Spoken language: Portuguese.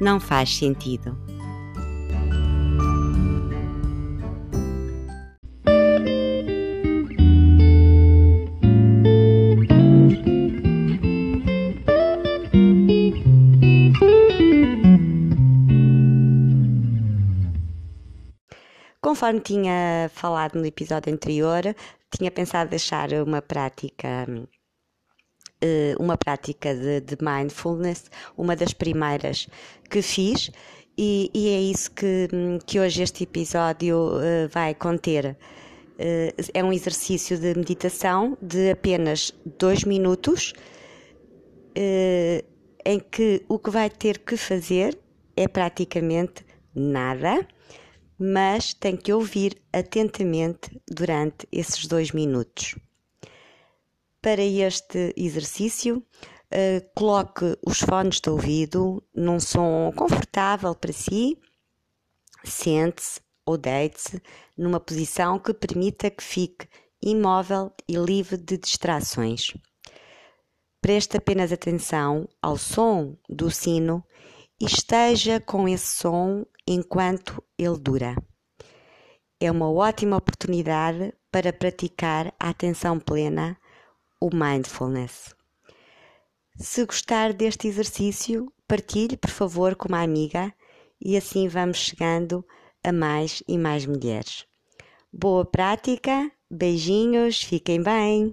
não faz sentido. Conforme tinha falado no episódio anterior, tinha pensado deixar uma prática eh, uma prática de, de, mindfulness, uma das primeiras que fiz, e, e é isso que, que hoje este episódio uh, vai conter. Uh, é um exercício de meditação de apenas dois minutos, uh, em que o que vai ter que fazer é praticamente nada, mas tem que ouvir atentamente durante esses dois minutos. Para este exercício, uh, coloque os fones de ouvido num som confortável para si, sente-se ou deite-se numa posição que permita que fique imóvel e livre de distrações. Preste apenas atenção ao som do sino e esteja com esse som enquanto ele dura. É uma ótima oportunidade para praticar a atenção plena o mindfulness. Se gostar deste exercício, partilhe, por favor, com uma amiga e assim vamos chegando a mais e mais mulheres. Boa prática, beijinhos, fiquem bem!